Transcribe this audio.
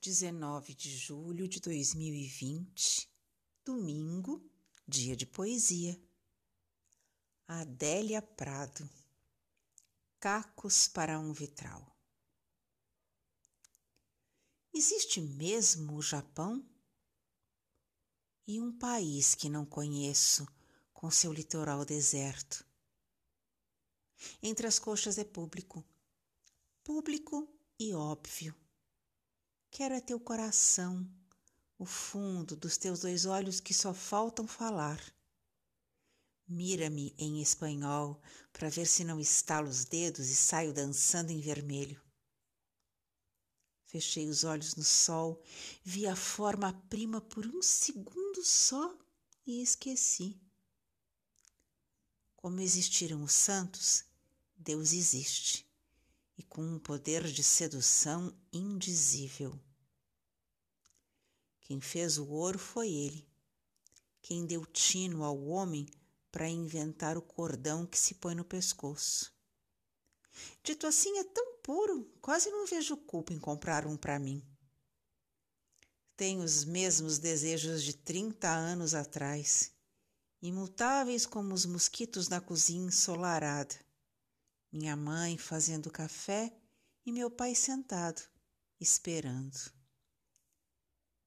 19 de julho de 2020, domingo, dia de poesia. Adélia Prado. Cacos para um vitral. Existe mesmo o Japão? E um país que não conheço, com seu litoral deserto. Entre as coxas é público, público e óbvio Quero é teu coração, o fundo dos teus dois olhos que só faltam falar. Mira-me em espanhol para ver se não estalo os dedos e saio dançando em vermelho. Fechei os olhos no sol, vi a forma prima por um segundo só e esqueci. Como existiram os santos, Deus existe e com um poder de sedução indizível. Quem fez o ouro foi ele. Quem deu tino ao homem para inventar o cordão que se põe no pescoço. Dito assim, é tão puro, quase não vejo culpa em comprar um para mim. Tenho os mesmos desejos de trinta anos atrás, imutáveis como os mosquitos na cozinha ensolarada minha mãe fazendo café e meu pai sentado, esperando.